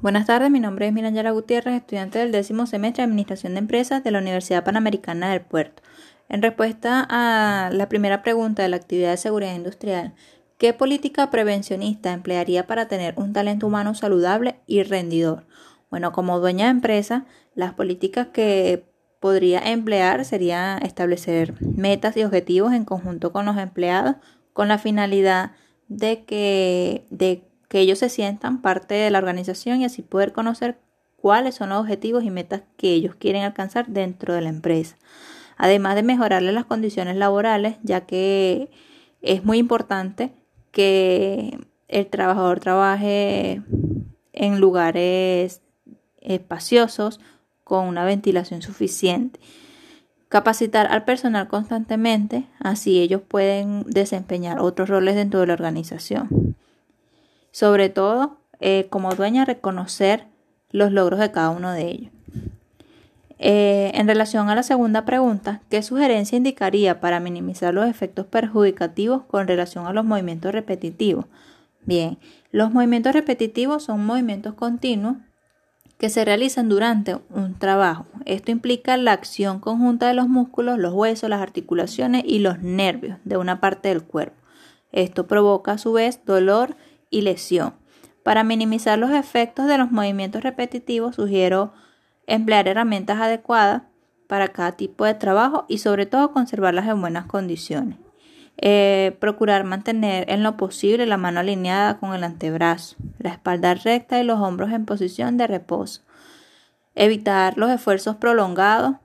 Buenas tardes, mi nombre es Miranyara Gutiérrez, estudiante del décimo semestre de Administración de Empresas de la Universidad Panamericana del Puerto. En respuesta a la primera pregunta de la actividad de seguridad industrial, ¿qué política prevencionista emplearía para tener un talento humano saludable y rendidor? Bueno, como dueña de empresa, las políticas que podría emplear sería establecer metas y objetivos en conjunto con los empleados con la finalidad de que, de que ellos se sientan parte de la organización y así poder conocer cuáles son los objetivos y metas que ellos quieren alcanzar dentro de la empresa. Además de mejorarle las condiciones laborales, ya que es muy importante que el trabajador trabaje en lugares espaciosos con una ventilación suficiente. Capacitar al personal constantemente, así ellos pueden desempeñar otros roles dentro de la organización. Sobre todo, eh, como dueña, reconocer los logros de cada uno de ellos. Eh, en relación a la segunda pregunta, ¿qué sugerencia indicaría para minimizar los efectos perjudicativos con relación a los movimientos repetitivos? Bien, los movimientos repetitivos son movimientos continuos que se realizan durante un trabajo. Esto implica la acción conjunta de los músculos, los huesos, las articulaciones y los nervios de una parte del cuerpo. Esto provoca a su vez dolor y lesión. Para minimizar los efectos de los movimientos repetitivos, sugiero emplear herramientas adecuadas para cada tipo de trabajo y sobre todo conservarlas en buenas condiciones. Eh, procurar mantener en lo posible la mano alineada con el antebrazo, la espalda recta y los hombros en posición de reposo. Evitar los esfuerzos prolongados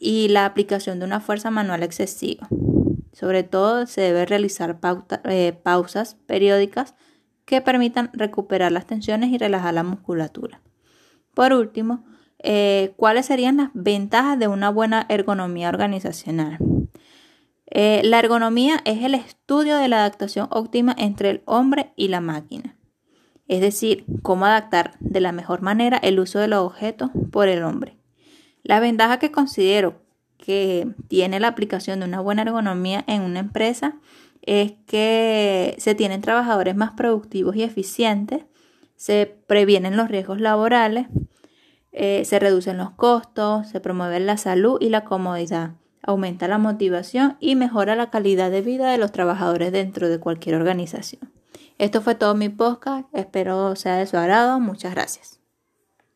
y la aplicación de una fuerza manual excesiva. Sobre todo se debe realizar eh, pausas periódicas que permitan recuperar las tensiones y relajar la musculatura. Por último, eh, ¿cuáles serían las ventajas de una buena ergonomía organizacional? Eh, la ergonomía es el estudio de la adaptación óptima entre el hombre y la máquina, es decir, cómo adaptar de la mejor manera el uso de los objetos por el hombre. La ventaja que considero que tiene la aplicación de una buena ergonomía en una empresa es que se tienen trabajadores más productivos y eficientes, se previenen los riesgos laborales, eh, se reducen los costos, se promueve la salud y la comodidad, aumenta la motivación y mejora la calidad de vida de los trabajadores dentro de cualquier organización. Esto fue todo mi podcast, espero sea de su agrado, muchas gracias.